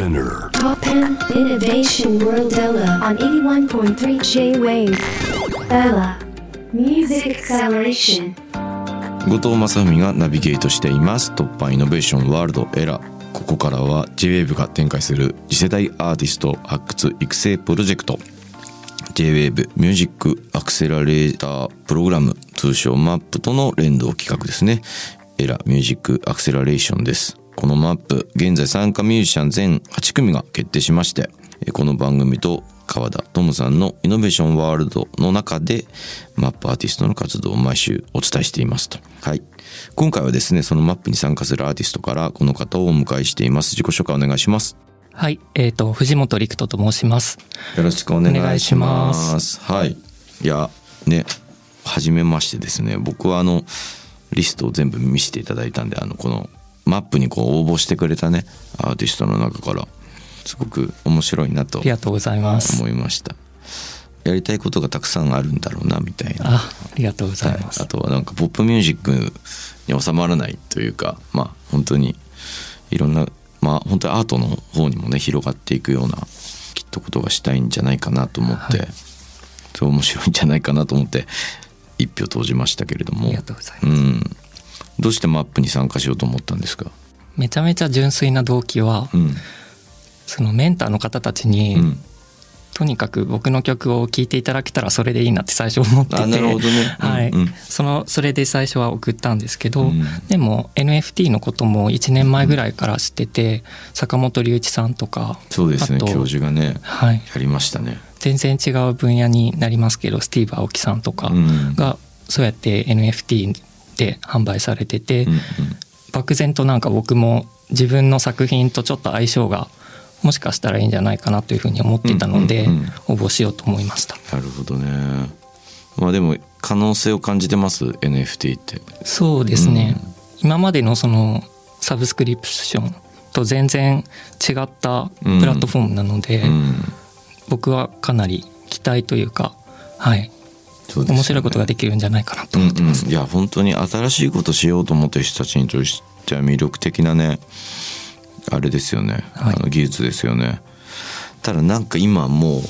Spinner. Top 10 Innovation World Ella on 81.3 J-Wave. Ella Music Acceleration. 後藤正文がナビゲートしています突破イノベーションワールドエラーここからは JWAVE が展開する次世代アーティスト発掘育成プロジェクト JWAVE ミュージックアクセラレータープログラム通称 MAP との連動企画ですねエラミュージックアクセラレーションですこの MAP 現在参加ミュージシャン全8組が決定しましてえこの番組と川田トムさんのイノベーションワールドの中でマップアーティストの活動を毎週お伝えしていますと。はい。今回はですね、そのマップに参加するアーティストからこの方をお迎えしています。自己紹介お願いします。はい、えっ、と藤本陸人と申します。よろしくお願いします。お願いしはい。いや、ね、はじめましてですね。僕はあの、リストを全部見せていただいたんで、あの、このマップにこう応募してくれたね、アーティストの中から、すごく面白いなとありがとうございます。思いました。やりたいことがたくさんあるんだろうな、みたいな。あ、ありがとうございます。はい、あとはなんかポップミュージックに収まらないというかまあ本当にいろんなまあ本当にアートの方にもね広がっていくようなきっとことがしたいんじゃないかなと思って、はいそう面白いんじゃないかなと思って一票投じましたけれどもありがとうございます。うん、どうしてマップに参加しようと思ったんですか、めちゃめちゃ純粋な動機は、うん。そのメンターの方たちに、うん、とにかく僕の曲を聴いていただけたらそれでいいなって最初思っててはい、うんうん。そのそれで最初は送ったんですけど、うん。でも NFT のことも1年前ぐらいから知ってて坂本龍一さんとかそうですね教授がねはい、やりましたね。全然違う分野になりますけどスティーブ・青木さんとかうん。がそうやって NFT で販売されてて、うんうん。漠然となんか僕も自分の作品とちょっと相性がもしかしたらいいんじゃないかなというふうに思っていたのでうんうんうん。応募しようと思いました。なるほどね。まあでも可能性を感じてます？NFT って。そうですね、今までのそのサブスクリプションと全然違ったプラットフォームなので、うん。僕はかなり期待というかはいね。面白いことができるんじゃないかなと思ってます、うんうん。いや本当に新しいことしようと思ってる人たちにとしては魅力的なねあれですよね、はい。あの技術ですよね。ただなんか今もう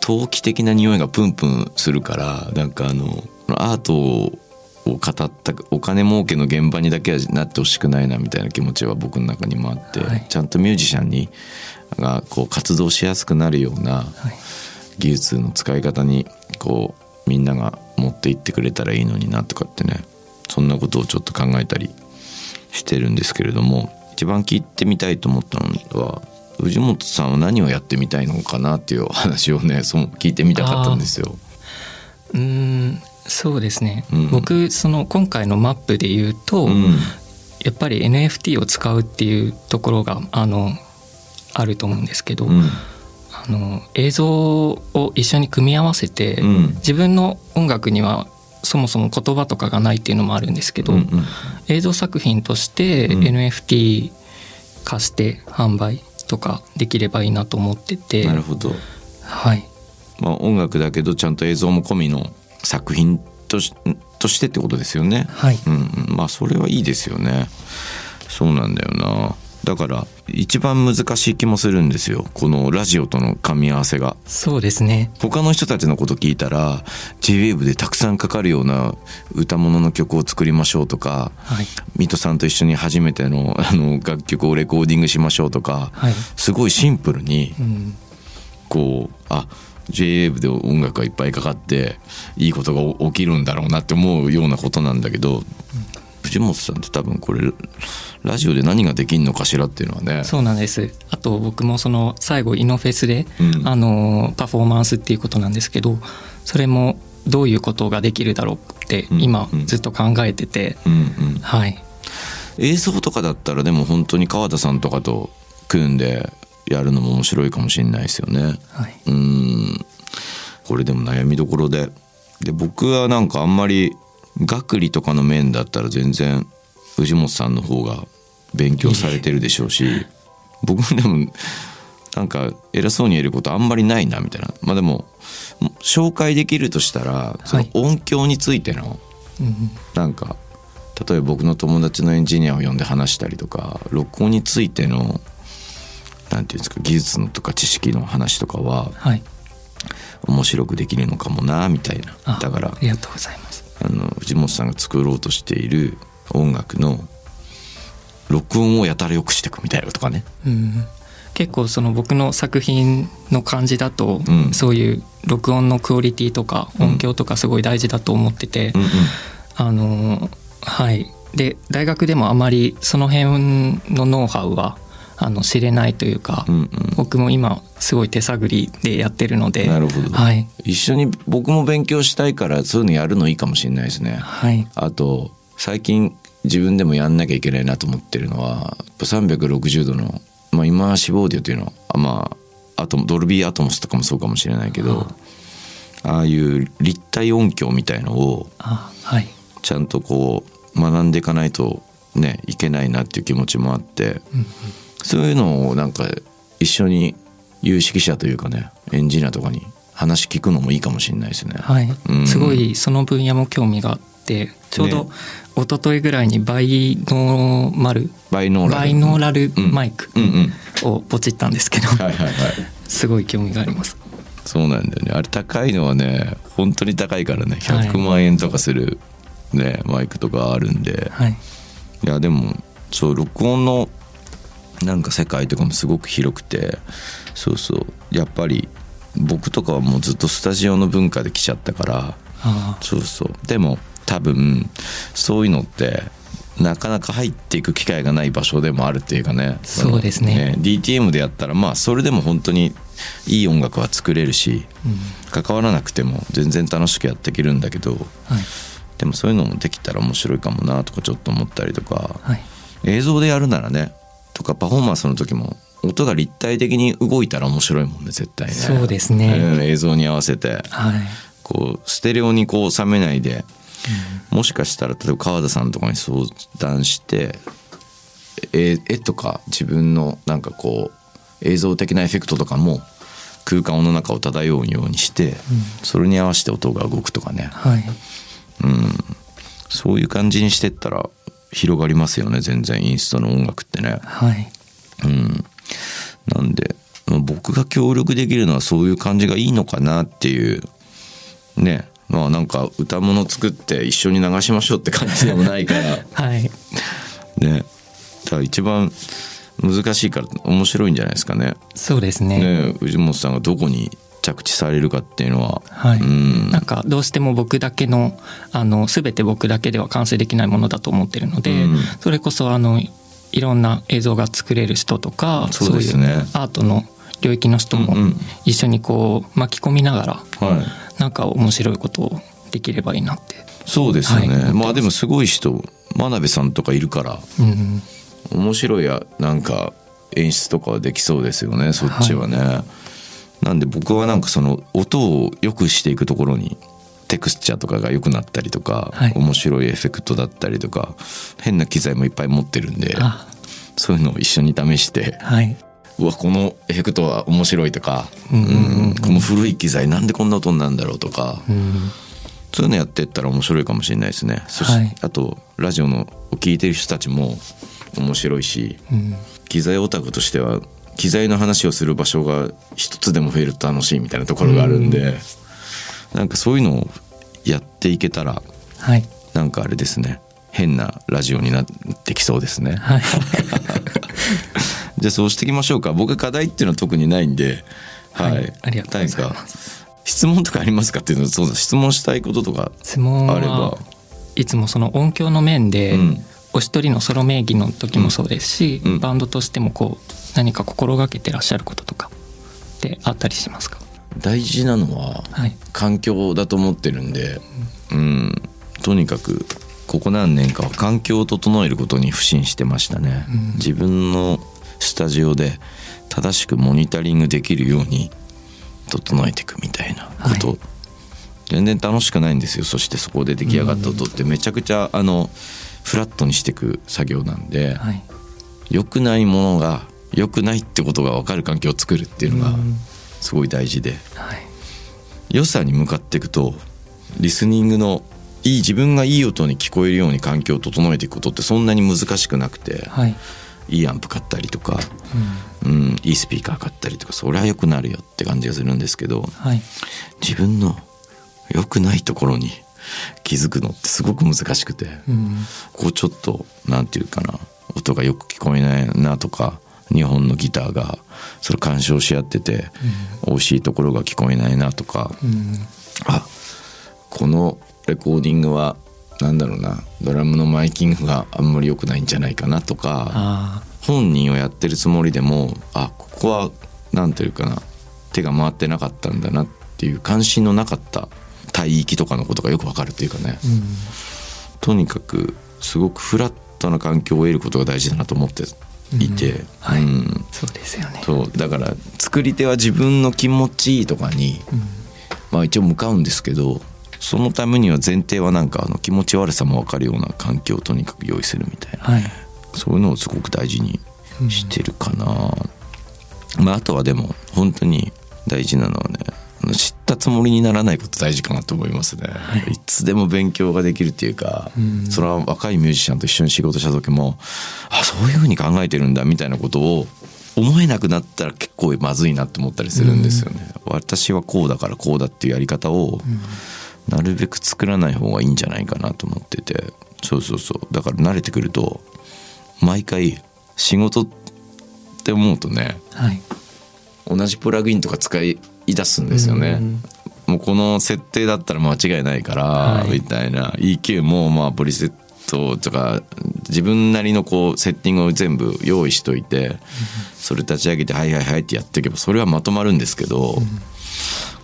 投機的な匂いがプンプンするからなんかあのアートを語ったお金儲けの現場にだけはなってほしくないなみたいな気持ちは僕の中にもあって、はい。ちゃんとミュージシャンにがこう活動しやすくなるような、はい。技術の使い方にこうみんなが持っていってくれたらいいのになとかってねそんなことをちょっと考えたりしてるんですけれども一番聞いてみたいと思ったのは藤本さんは何をやってみたいのかなっていう話をね そう聞いてみたかったんですよ。うー。んそうですね、うん。僕その今回のマップで言うと、うん。やっぱり NFT を使うっていうところがあのあると思うんですけど、うんあの映像を一緒に組み合わせて、うん。自分の音楽にはそもそも言葉とかがないっていうのもあるんですけど、うんうん。映像作品としてうん。NFT 化して販売とかできればいいなと思ってて、なるほど、はい。まあ、音楽だけどちゃんと映像も込みの作品としとしてってことですよね。はい。うんうん、まあそれはいいですよね。そうなんだよなだから一番難しい気もするんですよ。このラジオとの噛み合わせが。そうですね。他の人たちのこと聞いたら JWAVE でたくさんかかるような歌物の曲を作りましょうとかはい。ミトさんと一緒に初めての あの楽曲をレコーディングしましょうとか、はい。すごいシンプルにうん。こうあ JWAVE で音楽がいっぱいかかっていいことが起きるんだろうなって思うようなことなんだけど、藤本さんって多分これラジオで何ができんのかしらっていうのはね。そうなんです。あと僕もその最後イノフェスで、うん。あのパフォーマンスっていうことなんですけどそれもどういうことができるだろうってうん今うん。ずっと考えてて、うんうん、はい。映像とかだったらでも本当に川田さんとかと組んでやるのも面白いかもしれないですよね。はい。うん。これでも悩みどころで。で僕はなんかあんまり学理とかの面だったら全然藤本さんの方が勉強されてるでしょうし僕でもなんか偉そうに言えることあんまりないなみたいな。まあでも紹介できるとしたらその音響についてのうん。なんか例えば僕の友達のエンジニアを呼んで話したりとか録音についてのなんていうんですか技術のとか知識の話とかははい。面白くできるのかもなみたいな。あだからありがとうございますあの藤本さんが作ろうとしている音楽の録音をやたらよくしていくみたいなとかね。うん。結構その僕の作品の感じだと、うん。そういう録音のクオリティとか音響とかすごい大事だと思ってて、うんうん。あのはい。で大学でもあまりその辺のノウハウはあの知れないというか、うんうん。僕も今すごい手探りでやってるのでなるほど、はい。一緒に僕も勉強したいからそういうのやるのいいかもしれないですね。はい。あと最近自分でもやんなきゃいけないなと思ってるのはやっぱ360度の、まあ、今死亡ディオっていうのはあまああとドルビーアトモスとかもそうかもしれないけどああ。いう立体音響みたいのをちゃんとこう学んでいかないとねいけないなっていう気持ちもあってそういうのをなんか一緒に有識者というかねエンジニアとかに話聞くのもいいかもしれないですね。はい、うん。すごいその分野も興味があってちょうどね。一昨日ぐらいにバイノーマルバイノーラル。バイノーラルマイクをポチったんですけど、はいはいはい。すごい興味があります。そうなんだよね。あれ高いのはね本当に高いからねはい。100万円とかする、ねマイクとかあるんで。はい、いやでもそう録音のなんか世界とかもすごく広くてそうそう。やっぱり僕とかはもうずっとスタジオの文化で来ちゃったからあそうそう。でも多分そういうのってなかなか入っていく機会がない場所でもあるっていうかね。そうですね。DTM でやったらまあそれでも本当にいい音楽は作れるしあ、うん、関わらなくても全然楽しくやっていけるんだけどはい。でもそういうのもできたら面白いかもなとかちょっと思ったりとかはい。映像でやるならねとかパフォーマンスの時も音が立体的に動いたら面白いもんね絶対ね。そうですね。うん映像に合わせて。はい、こうステレオにこう収めないでもしかしたら例えば川田さんとかに相談して絵絵とか自分のなんかこう映像的なエフェクトとかも空間の中を漂うようにして、それに合わせて音が動くとかね。はい。そういう感じにしてったら広がりますよね全然インストの音楽ってね。はい。うん、なんでまあ僕が協力できるのはそういう感じがいいのかなっていう。ね。まあなんか歌物作って一緒に流しましょうって感じでもないから。はい。ね。だから一番難しいから面白いんじゃないですかね。そうですね。ね藤本さんがどこに着地されるかっていうのは、はい、うん。なんかどうしても僕だけのあの全て僕だけでは完成できないものだと思ってるので、うん。それこそあのいろんな映像が作れる人とかそうですね。いうアートの領域の人もうんうん。一緒にこう巻き込みながら、はい。なんか面白いことをできればいいなって、そうですよね、はい。まあでもすごい人真鍋さんとかいるからうん、面白いやなんか演出とかはできそうですよねそっちはね、なんで僕はなんかその音を良くしていくところにテクスチャーとかが良くなったりとか、はい。面白いエフェクトだったりとか変な機材もいっぱい持ってるんであ。そういうのを一緒に試してはい、うわこのエフェクトは面白いとか、うんこの古い機材なんでこんな音になるんだろうとか、うん、そういうのやってったら面白いかもしれないですね。そしはい。あとラジオのを聞いてる人たちも面白いしうん、機材オタクとしては機材の話をする場所が一つでも増えると楽しいみたいなところがあるんで、なんかそういうのをやっていけたらはい。なんかあれですね。変なラジオになってきそうですね。はい。じゃあそうしていきましょうか。僕課題っていうのは特にないんではい、はい。ありがとうございます。何か？質問とかありますかっていうのそうだ質問したいこととか質問あれば。はいつもその音響の面で、うんお一人のソロ名義の時もそうですし、うん。バンドとしてもこう何か心がけてらっしゃることとかってあったりしますか？大事なのははい。環境だと思ってるんで、うん、とにかくここ何年かは環境を整えることに不信してましたね、うん。自分のスタジオで正しくモニタリングできるように整えていくみたいなこと、はい。全然楽しくないんですよ。そしてそこで出来上がった音って。めちゃくちゃあのフラットにしていく作業なんで、はい。良くないものが良くないってことが分かる環境を作るっていうのがうん。すごい大事で。はい。良さに向かっていくとリスニングのいい自分がいい音に聞こえるように環境を整えていくことってそんなに難しくなくてはい。いいアンプ買ったりとか、うん、いいスピーカー買ったりとかそりゃ良くなるよって感じがするんですけどはい。自分の良くないところに気づくのってすごく難しくて、うん。こうちょっとなんていうかな音がよく聞こえないなとか日本のギターがそれ干渉し合ってて、惜しいところが聞こえないなとか、うん。あこのレコーディングはなんだろうなドラムのマイキングがあんまり良くないんじゃないかなとかあ本人をやってるつもりでもあここはなんていうかな手が回ってなかったんだなっていう関心のなかった帯域とかのことがよくわかるっていうかね、ーうんとにかくすごくフラットな環境を得ることが大事だなと思っていて、うん。はい。うん。そうですよね。そう。だから作り手は自分の気持ちいいとかに、まあ一応向かうんですけどそのためには前提はなんかあの気持ち悪さも分かるような環境をとにかく用意するみたいな、はい。そういうのをすごく大事にしてるかな、まああとはでも本当に大事なのはね知ったつもりにならないこと大事かなと思いますね、い、つでも勉強ができるっていうか、うん。それは若いミュージシャンと一緒に仕事した時もあそういうふうに考えてるんだみたいなことを思えなくなったら結構まずいなって思ったりするんですよね、私はこうだからこうだっていうやり方をなるべく作らない方がいいんじゃないかなと思ってて。そうそうそう。だから慣れてくると毎回仕事って思うとねはい。同じプラグインとか使い出すんですよね。もうこの設定だったら間違いないから、はい。みたいな。EQ もまあプリセットとか自分なりのこうセッティングを全部用意しといて、それ立ち上げて「はいはいはい」ってやっていけばそれはまとまるんですけど、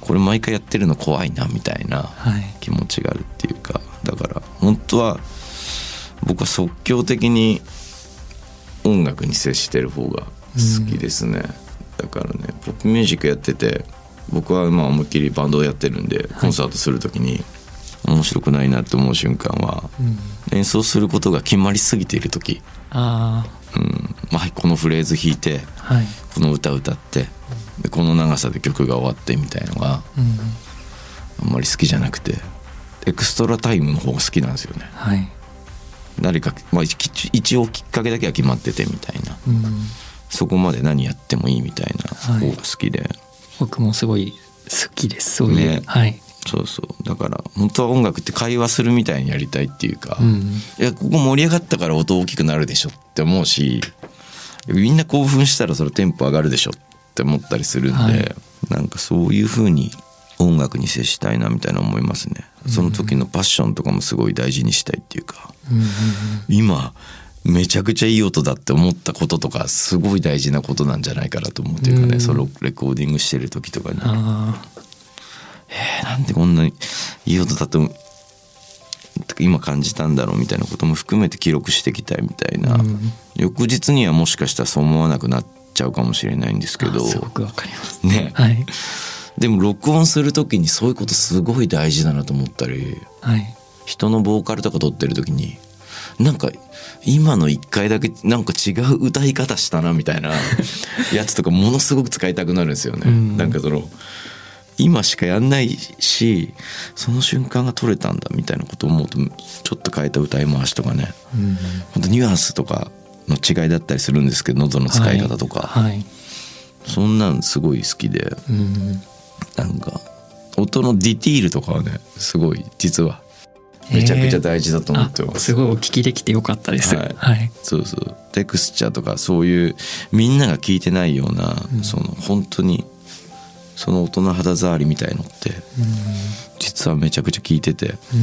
これ毎回やってるの怖いなみたいなはい。気持ちがあるっていうかだから本当は僕は即興的に音楽に接してる方が好きですね、だからねポップミュージックやってて僕はまあ思いっきりバンドをやってるんでコンサートする時に面白くないなって思う瞬間は演奏することが決まりすぎている時、あうん。まあ、このフレーズ弾いてあはい。この歌歌ってでこの長さで曲が終わってみたいのがうんあんまり好きじゃなくてエクストラタイムの方が好きなんですよね。はい。誰か、まあ、一一応きっかけだけは決まっててみたいな。うん。そこまで何やってもいいみたいなはい方が好きで、僕もすごい好きです。そういう、ね。はい。そうそう。だから本当は音楽って会話するみたいにやりたいっていうか、うんいやここ盛り上がったから音大きくなるでしょって思うしみんな興奮したらそれテンポ上がるでしょって思ったりするんで、はい。なんかそういう風に音楽に接したいなみたいな思いますね。その時のパッションとかもすごい大事にしたいっていうか、うんうん。今めちゃくちゃいい音だって思ったこととかすごい大事なことなんじゃないかなと思うっていうかね、うん。それをレコーディングしてる時とかに。あえーなんでこんなにいい音だと今感じたんだろうみたいなことも含めて記録していきたいみたいな、うん。翌日にはもしかしたらそう思わなくなっちゃうかもしれないんですけど。あすごくわかります。ね。はい。でも録音する時にそういうことすごい大事だなと思ったり。はい。人のボーカルとか撮ってる時になんか今の一回だけなんか違う歌い方したなみたいな やつとかものすごく使いたくなるんですよね。うん。なんかその今しかやんないしその瞬間が撮れたんだみたいなことを思うとちょっと変えた歌い回しとかね。うん本当ニュアンスとかの違いだったりするんですけど喉の使い方とか、はい。はい。そんなんすごい好きで。うん。なんか音のディティールとかはねすごい実はめちゃくちゃ大事だと思ってます。あすごいお聞きできてよかったです。はい。はい。そうそうテクスチャーとかそういうみんなが聞いてないような、その本当にその音の肌触りみたいのって実はめちゃくちゃ聞いててう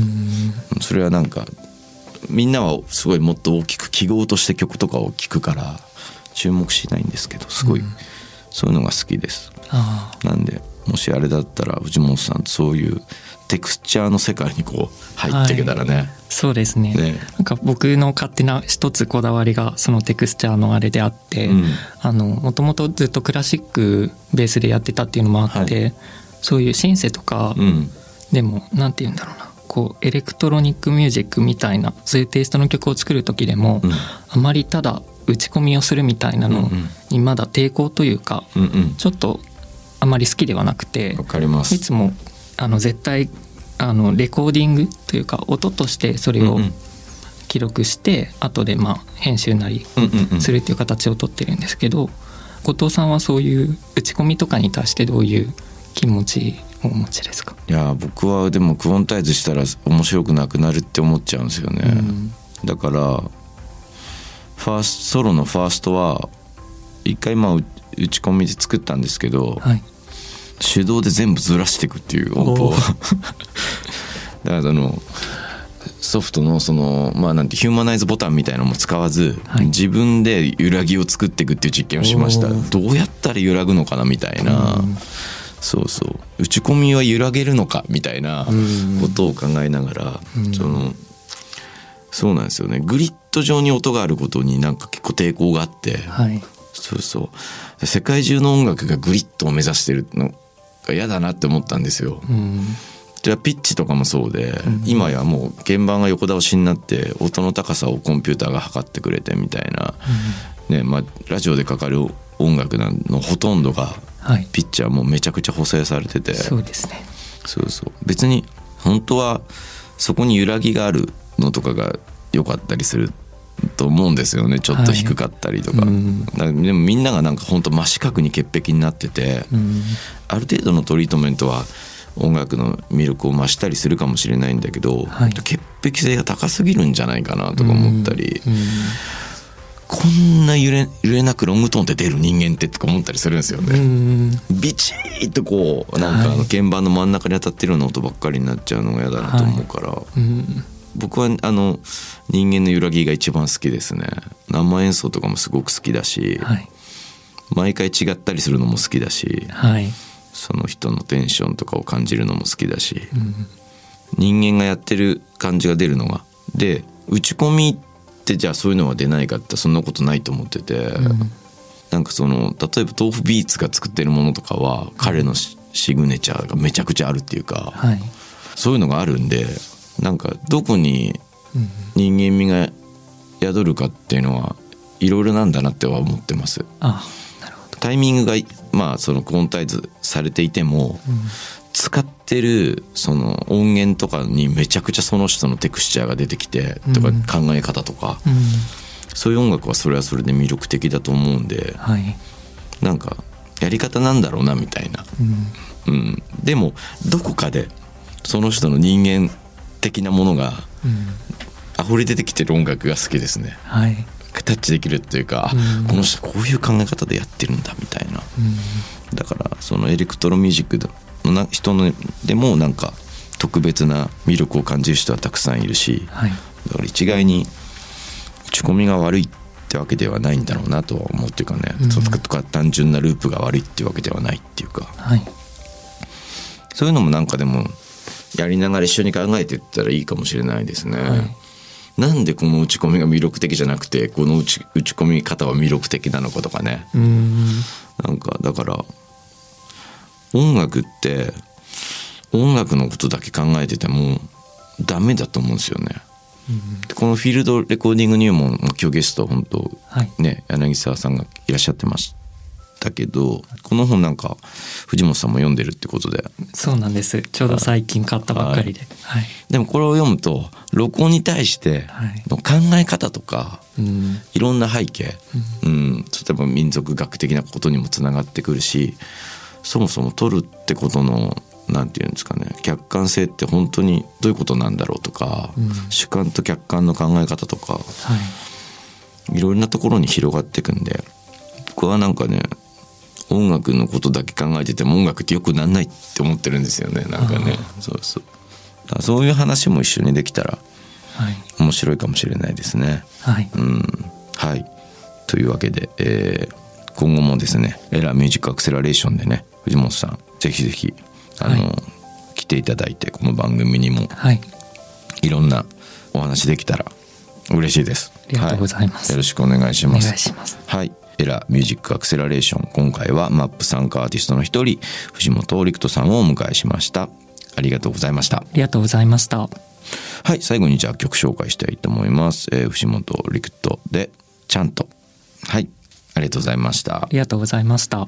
ん。それはなんかみんなはすごいもっと大きく記号として曲とかを聞くから注目しないんですけどすごいそういうのが好きです。あなんでもしあれだったら藤本さんとそういうテクスチャーの世界にこう入っていけたらね、そうですね。ね。なんか僕の勝手な一つこだわりがそのテクスチャーのあれであって、うん。あのもともとずっとクラシックベースでやってたっていうのもあって、はそういうシンセとかうん。でもなんて言うんだろうな。こうエレクトロニックミュージックみたいなそういうテイストの曲を作る時でも、うん。あまりただ打ち込みをするみたいなのにまだ抵抗というか、うんうん。ちょっとあまり好きではなくてわかります。いつもあの絶対あのレコーディングというか音としてそれをうんうん。記録して後でまあ編集なりうんうんうんするっていう形をとってるんですけど後藤さんはそういう打ち込みとかに対してどういう気持ちをお持ちですか、いや僕はでもクオンタイズしたら面白くなくなるって思っちゃうんですよね、うん。だからファーストソロのファーストは一回まあう打ち込みで作ったんですけど、はい手動で全部ずらしていくっていう音符をお だからそのソフトのそのまあなんてヒューマナイズボタンみたいなのも使わず、はい。自分で揺らぎを作っていくっていう実験をしました。どうやったら揺らぐのかなみたいな、うん。そうそう。打ち込みは揺らげるのかみたいなうん。ことを考えながら、うん。そのそうなんですよね。グリッド上に音があることになんか結構抵抗があって、はい。そうそう。世界中の音楽がグリッドを目指してるのが嫌だなって思ったんですよ。うん。じゃあピッチとかもそうで、ん。今やもう鍵盤が横倒しになって音の高さをコンピューターが測ってくれてみたいな、ねまあ、ラジオでかかる音楽のほとんどがはい。ピッチはもうめちゃくちゃ補正されてて。そうですね。そうそう。別に本当はそこに揺らぎがあるのとかが良かったりすると思うんですよね。ちょっと低かったりとか,、うん。だからでもみんながなんか本当真四角に潔癖になってて、うん。ある程度のトリートメントは音楽の魅力を増したりするかもしれないんだけど、はい。潔癖性が高すぎるんじゃないかなとか思ったり、うん。こんな揺れ揺れなくロングトーンって出る人間ってとか思ったりするんですようね。ん。ビチッとこうなんかあはい。の鍵盤の真ん中に当たってるような音ばっかりになっちゃうのが嫌だなと思うから、うん僕はあの人間の揺らぎが一番好きですね。生演奏とかもすごく好きだし、はい。毎回違ったりするのも好きだしはい。その人のテンションとかを感じるのも好きだし、うん。人間がやってる感じが出るのが。で打ち込みってじゃあそういうのは出ないかってそんなことないと思ってて、なんかその例えば豆腐ビーツが作ってるものとかは彼のシシグネチャーがめちゃくちゃあるっていうか、はい。そういうのがあるんでなんかどこにうん人間味が宿るかっていうのはいろいろなんだなっては思ってます。あなるほど。タイミングがまあそのクオンタイズされていても、使ってるその音源とかにめちゃくちゃその人のテクスチャーが出てきてとかうん。考え方とか、うん。そういう音楽はそれはそれで魅力的だと思うんではい。なんかやり方なんだろうなみたいな、うん。うん、でもどこかでその人の人間的なものがうん。溢れ出てきてる音楽が好きですね。はい。タッチできるっていうか、あうん。この人こういう考え方でやってるんだみたいな。うん。だからそのエレクトロミュージックのな人のでもなんか特別な魅力を感じる人はたくさんいるしはい。だから一概に打ち込みが悪いってわけではないんだろうなとは思うっていうかね、うん。とか単純なループが悪いっていうわけではないっていうか。はい。そういうのもなんかでもやりながら一緒に考えていったらいいかもしれないですね。はい。なんでこの打ち込みが魅力的じゃなくてこの打ち打ち込み方は魅力的なのかとかね。うん。なんかだから音楽って音楽のことだけ考えててもダメだと思うんですよね。でこのフィールドレコーディング入門も今日ゲスト本当はい。ね柳沢さんがいらっしゃってましたけどこの本なんか藤本さんも読んでるってことで。そうなんです。ちょうど最近買ったばっかりで。はい。でもこれを読むと録音に対してはい。の考え方とかうん。いろんな背景、うん、例えば民族学的なことにもつながってくるしそもそも撮るってことのなんていうんですかね客観性って本当にどういうことなんだろうとか、うん。主観と客観の考え方とかはい。いろんなところに広がっていくんで僕はなんかね音楽のことだけ考えてても音楽ってよくなんないって思ってるんですよね。なんかね。そうそう。そういう話も一緒にできたらはい。面白いかもしれないですね。はい。うん、はい。というわけで、えー今後もですね、エラーミュージックアクセラレーションでね、藤本さん、ぜひぜひ、あの、はい。来ていただいて、この番組にもはい。いろんなお話できたら嬉しいです。ありがとうございます。はよろしくお願いしおます。願いします。はい。エラーミュージックアクセラレーション。今回はマップ参加アーティストの一人、藤本陸人さんをお迎えしました。ありがとうございました。ありがとうございましたはい、最後にじゃあ曲紹介したいと思います。えー、藤本陸人で、ちゃんと。はい、ありがとうございましたあ。りがとうございました